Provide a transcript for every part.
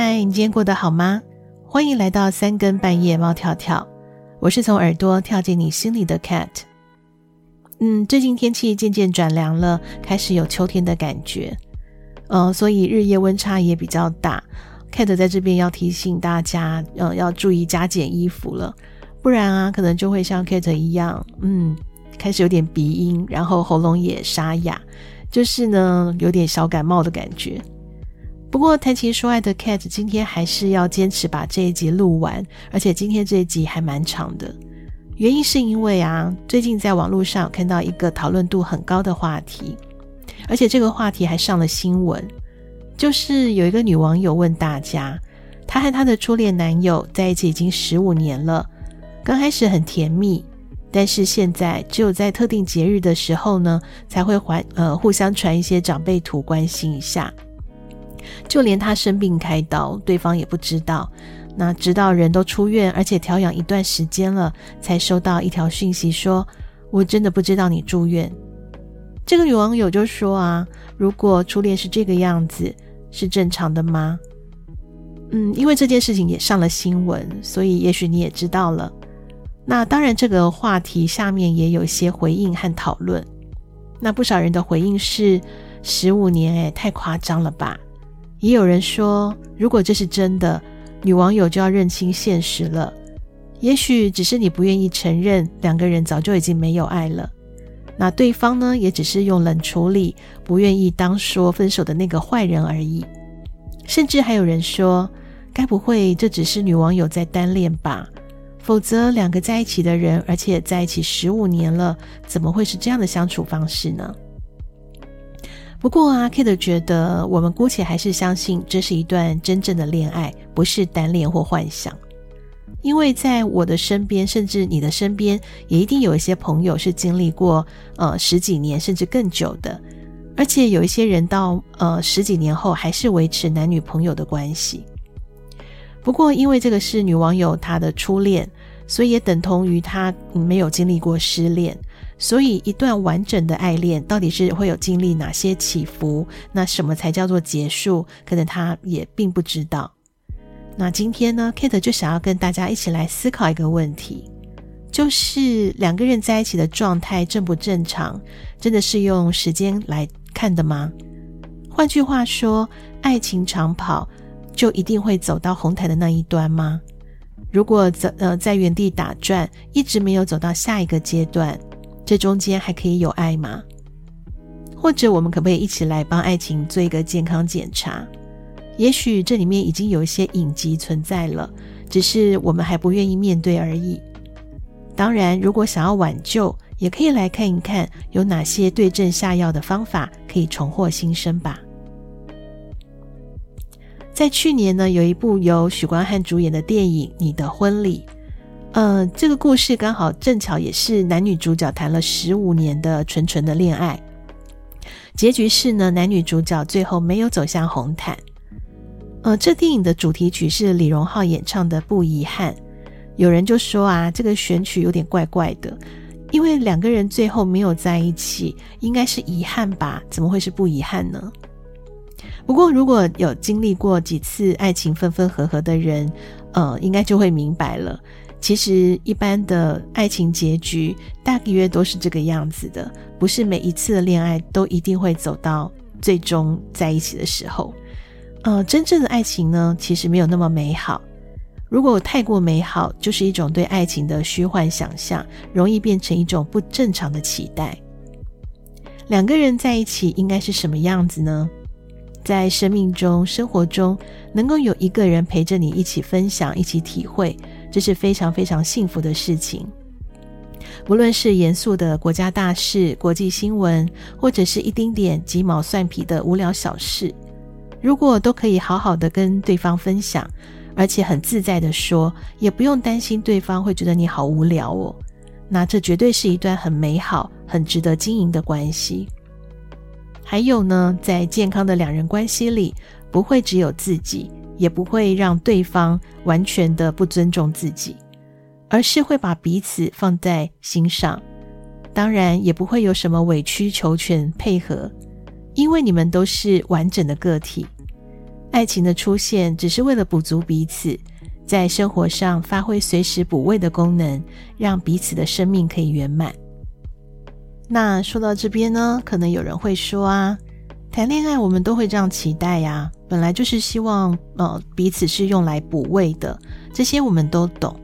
嗨，你今天过得好吗？欢迎来到三更半夜，猫跳跳。我是从耳朵跳进你心里的 Cat。嗯，最近天气渐渐转凉了，开始有秋天的感觉。呃，所以日夜温差也比较大。Cat 在这边要提醒大家，呃，要注意加减衣服了，不然啊，可能就会像 Cat 一样，嗯，开始有点鼻音，然后喉咙也沙哑，就是呢，有点小感冒的感觉。不过谈情说爱的 Cat 今天还是要坚持把这一集录完，而且今天这一集还蛮长的。原因是因为啊，最近在网络上看到一个讨论度很高的话题，而且这个话题还上了新闻。就是有一个女网友问大家，她和她的初恋男友在一起已经十五年了，刚开始很甜蜜，但是现在只有在特定节日的时候呢，才会还呃互相传一些长辈图关心一下。就连他生病开刀，对方也不知道。那直到人都出院，而且调养一段时间了，才收到一条讯息说：“我真的不知道你住院。”这个女网友就说：“啊，如果初恋是这个样子，是正常的吗？”嗯，因为这件事情也上了新闻，所以也许你也知道了。那当然，这个话题下面也有一些回应和讨论。那不少人的回应是：“十五年，诶，太夸张了吧？”也有人说，如果这是真的，女网友就要认清现实了。也许只是你不愿意承认，两个人早就已经没有爱了。那对方呢，也只是用冷处理，不愿意当说分手的那个坏人而已。甚至还有人说，该不会这只是女网友在单恋吧？否则，两个在一起的人，而且在一起十五年了，怎么会是这样的相处方式呢？不过啊，Kate 觉得我们姑且还是相信这是一段真正的恋爱，不是单恋或幻想。因为在我的身边，甚至你的身边，也一定有一些朋友是经历过呃十几年甚至更久的，而且有一些人到呃十几年后还是维持男女朋友的关系。不过，因为这个是女网友她的初恋，所以也等同于她没有经历过失恋。所以，一段完整的爱恋到底是会有经历哪些起伏？那什么才叫做结束？可能他也并不知道。那今天呢，Kate 就想要跟大家一起来思考一个问题，就是两个人在一起的状态正不正常？真的是用时间来看的吗？换句话说，爱情长跑就一定会走到红毯的那一端吗？如果在呃在原地打转，一直没有走到下一个阶段，这中间还可以有爱吗？或者我们可不可以一起来帮爱情做一个健康检查？也许这里面已经有一些隐疾存在了，只是我们还不愿意面对而已。当然，如果想要挽救，也可以来看一看有哪些对症下药的方法可以重获新生吧。在去年呢，有一部由许光汉主演的电影《你的婚礼》。呃，这个故事刚好正巧也是男女主角谈了十五年的纯纯的恋爱，结局是呢，男女主角最后没有走向红毯。呃，这电影的主题曲是李荣浩演唱的《不遗憾》，有人就说啊，这个选曲有点怪怪的，因为两个人最后没有在一起，应该是遗憾吧？怎么会是不遗憾呢？不过如果有经历过几次爱情分分合合的人，呃，应该就会明白了。其实，一般的爱情结局大约都是这个样子的，不是每一次的恋爱都一定会走到最终在一起的时候。呃，真正的爱情呢，其实没有那么美好。如果太过美好，就是一种对爱情的虚幻想象，容易变成一种不正常的期待。两个人在一起应该是什么样子呢？在生命中、生活中，能够有一个人陪着你一起分享、一起体会。这是非常非常幸福的事情。无论是严肃的国家大事、国际新闻，或者是一丁点鸡毛蒜皮的无聊小事，如果都可以好好的跟对方分享，而且很自在的说，也不用担心对方会觉得你好无聊哦，那这绝对是一段很美好、很值得经营的关系。还有呢，在健康的两人关系里，不会只有自己。也不会让对方完全的不尊重自己，而是会把彼此放在心上。当然，也不会有什么委曲求全配合，因为你们都是完整的个体。爱情的出现只是为了补足彼此，在生活上发挥随时补位的功能，让彼此的生命可以圆满。那说到这边呢，可能有人会说啊，谈恋爱我们都会这样期待呀，本来就是希望呃彼此是用来补位的，这些我们都懂。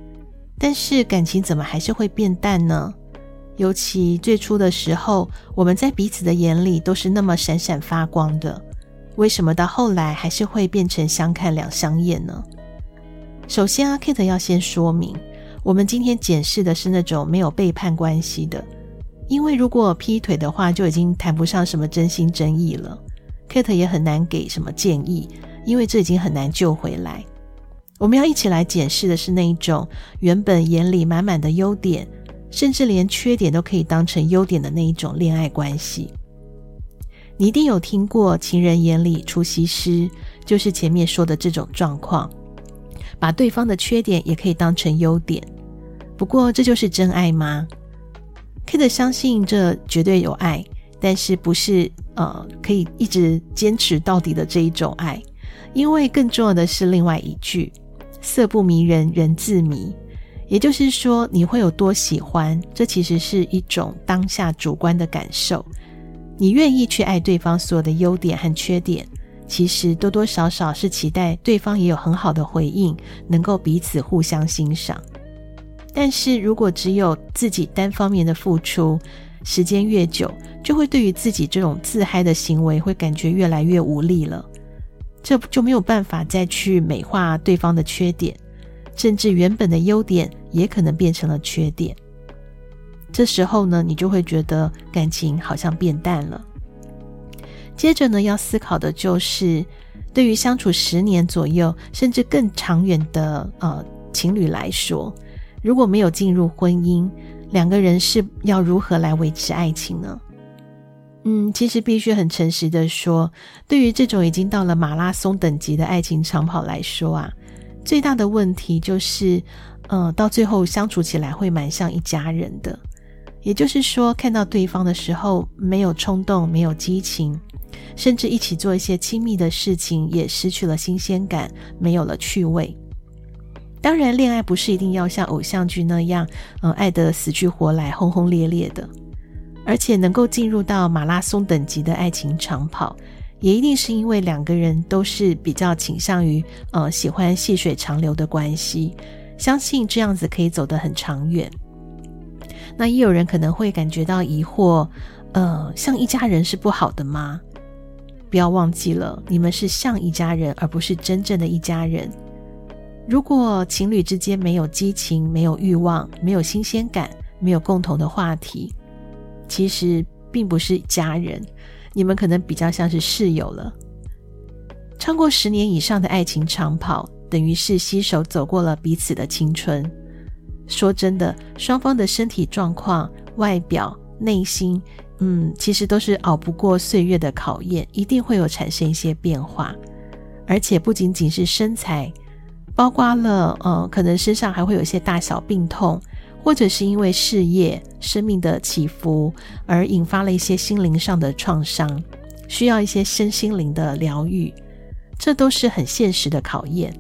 但是感情怎么还是会变淡呢？尤其最初的时候，我们在彼此的眼里都是那么闪闪发光的，为什么到后来还是会变成相看两相厌呢？首先啊，Kate 要先说明，我们今天检视的是那种没有背叛关系的。因为如果劈腿的话，就已经谈不上什么真心真意了。Kate 也很难给什么建议，因为这已经很难救回来。我们要一起来检视的是那一种原本眼里满满的优点，甚至连缺点都可以当成优点的那一种恋爱关系。你一定有听过“情人眼里出西施”，就是前面说的这种状况，把对方的缺点也可以当成优点。不过，这就是真爱吗？Kate 相信这绝对有爱，但是不是呃可以一直坚持到底的这一种爱，因为更重要的是另外一句“色不迷人，人自迷”，也就是说你会有多喜欢，这其实是一种当下主观的感受。你愿意去爱对方所有的优点和缺点，其实多多少少是期待对方也有很好的回应，能够彼此互相欣赏。但是如果只有自己单方面的付出，时间越久，就会对于自己这种自嗨的行为会感觉越来越无力了。这就没有办法再去美化对方的缺点，甚至原本的优点也可能变成了缺点。这时候呢，你就会觉得感情好像变淡了。接着呢，要思考的就是，对于相处十年左右甚至更长远的呃情侣来说。如果没有进入婚姻，两个人是要如何来维持爱情呢？嗯，其实必须很诚实的说，对于这种已经到了马拉松等级的爱情长跑来说啊，最大的问题就是，呃，到最后相处起来会蛮像一家人的。也就是说，看到对方的时候没有冲动，没有激情，甚至一起做一些亲密的事情也失去了新鲜感，没有了趣味。当然，恋爱不是一定要像偶像剧那样，嗯，爱得死去活来、轰轰烈烈的。而且，能够进入到马拉松等级的爱情长跑，也一定是因为两个人都是比较倾向于，呃，喜欢细水长流的关系。相信这样子可以走得很长远。那也有人可能会感觉到疑惑，呃，像一家人是不好的吗？不要忘记了，你们是像一家人，而不是真正的一家人。如果情侣之间没有激情、没有欲望、没有新鲜感、没有共同的话题，其实并不是家人，你们可能比较像是室友了。超过十年以上的爱情长跑，等于是携手走过了彼此的青春。说真的，双方的身体状况、外表、内心，嗯，其实都是熬不过岁月的考验，一定会有产生一些变化，而且不仅仅是身材。包括了，呃，可能身上还会有一些大小病痛，或者是因为事业、生命的起伏而引发了一些心灵上的创伤，需要一些身心灵的疗愈，这都是很现实的考验。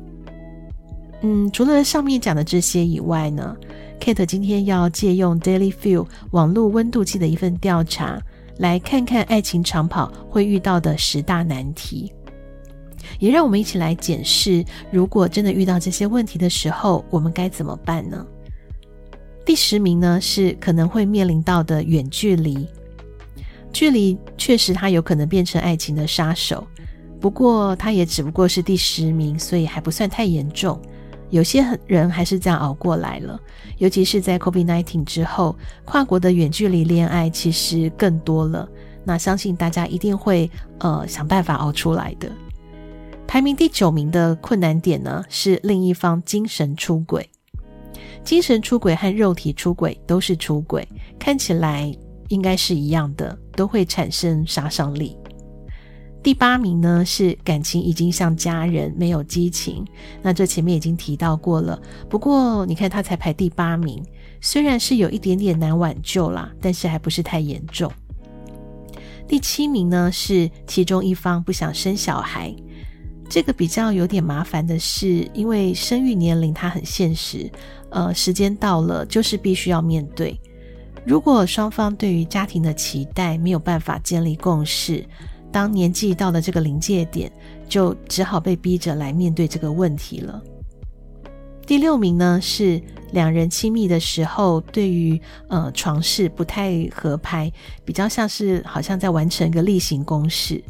嗯，除了上面讲的这些以外呢，Kate 今天要借用 Daily Feel 网络温度计的一份调查，来看看爱情长跑会遇到的十大难题。也让我们一起来检视，如果真的遇到这些问题的时候，我们该怎么办呢？第十名呢，是可能会面临到的远距离。距离确实它有可能变成爱情的杀手，不过它也只不过是第十名，所以还不算太严重。有些人还是这样熬过来了，尤其是在 COVID-19 之后，跨国的远距离恋爱其实更多了。那相信大家一定会呃想办法熬出来的。排名第九名的困难点呢，是另一方精神出轨。精神出轨和肉体出轨都是出轨，看起来应该是一样的，都会产生杀伤力。第八名呢，是感情已经像家人，没有激情。那这前面已经提到过了，不过你看他才排第八名，虽然是有一点点难挽救啦，但是还不是太严重。第七名呢，是其中一方不想生小孩。这个比较有点麻烦的是，因为生育年龄它很现实，呃，时间到了就是必须要面对。如果双方对于家庭的期待没有办法建立共识，当年纪到了这个临界点，就只好被逼着来面对这个问题了。第六名呢，是两人亲密的时候，对于呃床事不太合拍，比较像是好像在完成一个例行公事。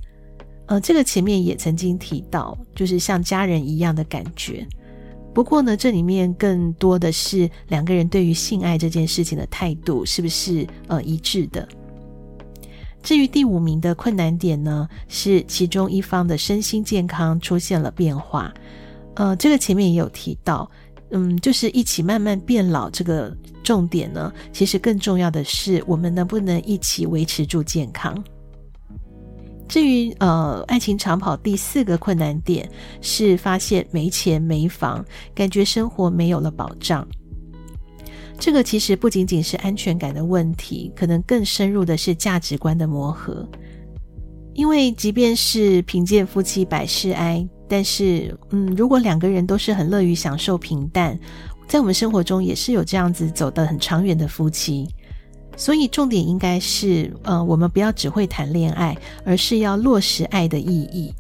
呃，这个前面也曾经提到，就是像家人一样的感觉。不过呢，这里面更多的是两个人对于性爱这件事情的态度是不是呃一致的。至于第五名的困难点呢，是其中一方的身心健康出现了变化。呃，这个前面也有提到，嗯，就是一起慢慢变老。这个重点呢，其实更重要的是我们能不能一起维持住健康。至于呃，爱情长跑第四个困难点是发现没钱没房，感觉生活没有了保障。这个其实不仅仅是安全感的问题，可能更深入的是价值观的磨合。因为即便是贫贱夫妻百事哀，但是嗯，如果两个人都是很乐于享受平淡，在我们生活中也是有这样子走得很长远的夫妻。所以重点应该是，呃，我们不要只会谈恋爱，而是要落实爱的意义，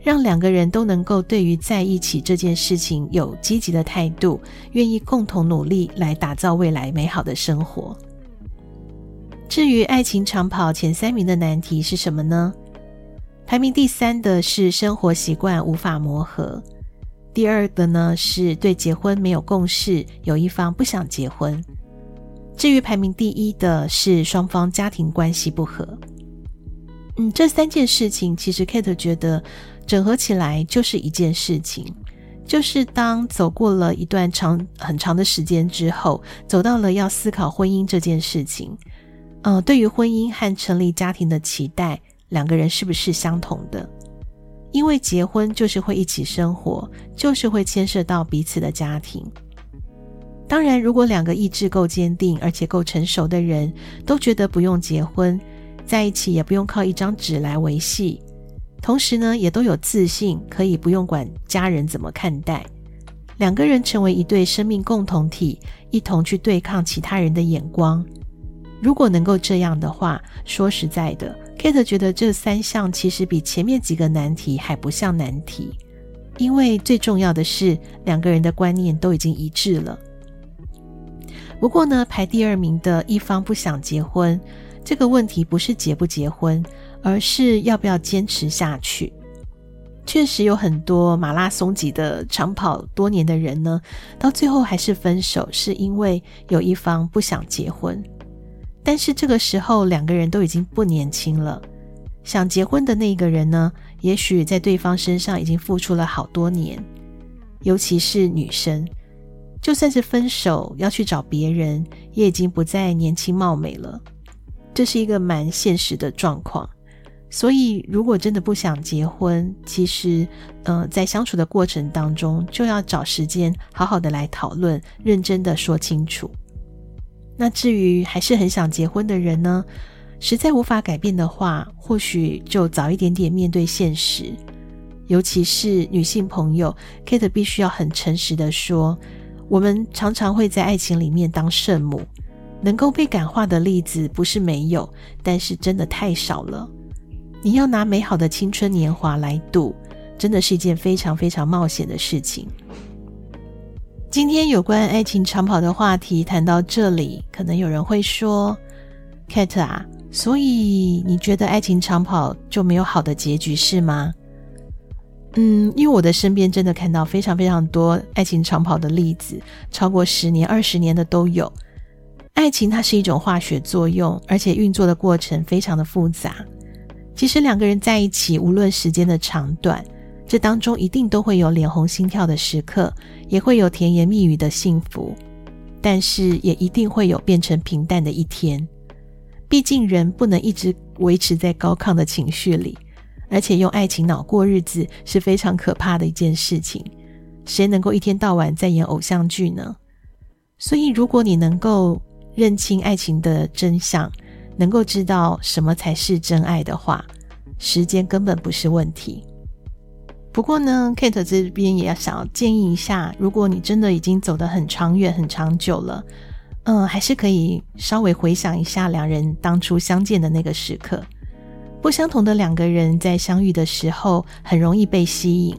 让两个人都能够对于在一起这件事情有积极的态度，愿意共同努力来打造未来美好的生活。至于爱情长跑前三名的难题是什么呢？排名第三的是生活习惯无法磨合，第二个呢是对结婚没有共识，有一方不想结婚。至于排名第一的是双方家庭关系不和，嗯，这三件事情其实 Kate 觉得整合起来就是一件事情，就是当走过了一段长很长的时间之后，走到了要思考婚姻这件事情，嗯、呃，对于婚姻和成立家庭的期待，两个人是不是相同的？因为结婚就是会一起生活，就是会牵涉到彼此的家庭。当然，如果两个意志够坚定，而且够成熟的人都觉得不用结婚，在一起也不用靠一张纸来维系，同时呢，也都有自信，可以不用管家人怎么看待，两个人成为一对生命共同体，一同去对抗其他人的眼光。如果能够这样的话，说实在的，Kate 觉得这三项其实比前面几个难题还不像难题，因为最重要的是两个人的观念都已经一致了。不过呢，排第二名的一方不想结婚，这个问题不是结不结婚，而是要不要坚持下去。确实有很多马拉松级的长跑多年的人呢，到最后还是分手，是因为有一方不想结婚。但是这个时候两个人都已经不年轻了，想结婚的那个人呢，也许在对方身上已经付出了好多年，尤其是女生。就算是分手要去找别人，也已经不再年轻貌美了。这是一个蛮现实的状况。所以，如果真的不想结婚，其实，呃，在相处的过程当中，就要找时间好好的来讨论，认真的说清楚。那至于还是很想结婚的人呢，实在无法改变的话，或许就早一点点面对现实。尤其是女性朋友，Kate 必须要很诚实的说。我们常常会在爱情里面当圣母，能够被感化的例子不是没有，但是真的太少了。你要拿美好的青春年华来赌，真的是一件非常非常冒险的事情。今天有关爱情长跑的话题谈到这里，可能有人会说：“Kate 啊，所以你觉得爱情长跑就没有好的结局是吗？”嗯，因为我的身边真的看到非常非常多爱情长跑的例子，超过十年、二十年的都有。爱情它是一种化学作用，而且运作的过程非常的复杂。其实两个人在一起，无论时间的长短，这当中一定都会有脸红心跳的时刻，也会有甜言蜜语的幸福，但是也一定会有变成平淡的一天。毕竟人不能一直维持在高亢的情绪里。而且用爱情脑过日子是非常可怕的一件事情，谁能够一天到晚在演偶像剧呢？所以，如果你能够认清爱情的真相，能够知道什么才是真爱的话，时间根本不是问题。不过呢，Kate 这边也要想要建议一下，如果你真的已经走得很长远、很长久了，嗯，还是可以稍微回想一下两人当初相见的那个时刻。不相同的两个人在相遇的时候，很容易被吸引。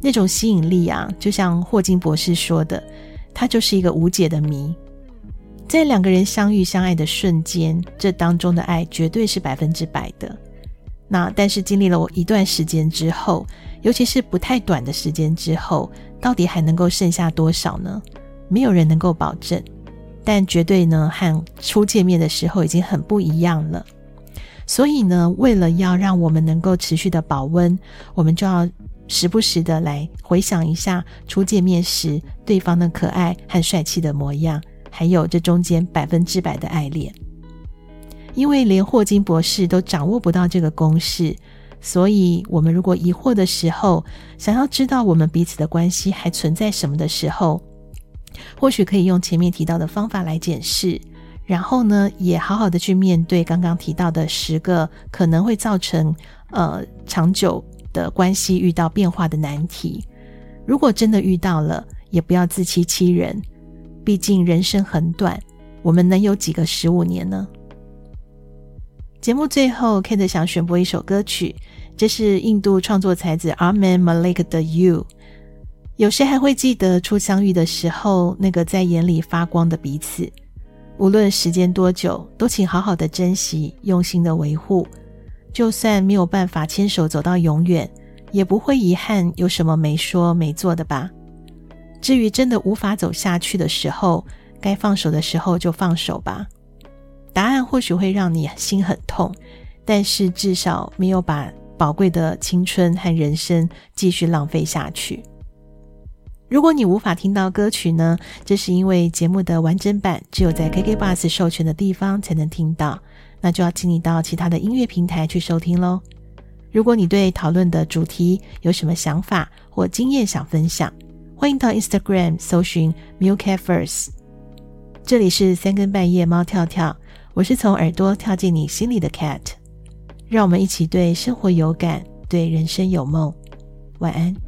那种吸引力啊，就像霍金博士说的，它就是一个无解的谜。在两个人相遇相爱的瞬间，这当中的爱绝对是百分之百的。那但是经历了我一段时间之后，尤其是不太短的时间之后，到底还能够剩下多少呢？没有人能够保证，但绝对呢，和初见面的时候已经很不一样了。所以呢，为了要让我们能够持续的保温，我们就要时不时的来回想一下初见面时对方的可爱和帅气的模样，还有这中间百分之百的爱恋。因为连霍金博士都掌握不到这个公式，所以我们如果疑惑的时候，想要知道我们彼此的关系还存在什么的时候，或许可以用前面提到的方法来检视，然后呢，也好好的去面对刚刚提到的十个可能会造成呃长久的关系遇到变化的难题。如果真的遇到了，也不要自欺欺人，毕竟人生很短，我们能有几个十五年呢？节目最后，Kate 想选播一首歌曲，这是印度创作才子 Arman Malik 的《You》。有谁还会记得初相遇的时候那个在眼里发光的彼此？无论时间多久，都请好好的珍惜，用心的维护。就算没有办法牵手走到永远，也不会遗憾有什么没说没做的吧。至于真的无法走下去的时候，该放手的时候就放手吧。答案或许会让你心很痛，但是至少没有把宝贵的青春和人生继续浪费下去。如果你无法听到歌曲呢？这是因为节目的完整版只有在 KK Bus 授权的地方才能听到，那就要请你到其他的音乐平台去收听喽。如果你对讨论的主题有什么想法或经验想分享，欢迎到 Instagram 搜寻 MuleCatFirst。这里是三更半夜猫跳跳。我是从耳朵跳进你心里的 Cat，让我们一起对生活有感，对人生有梦。晚安。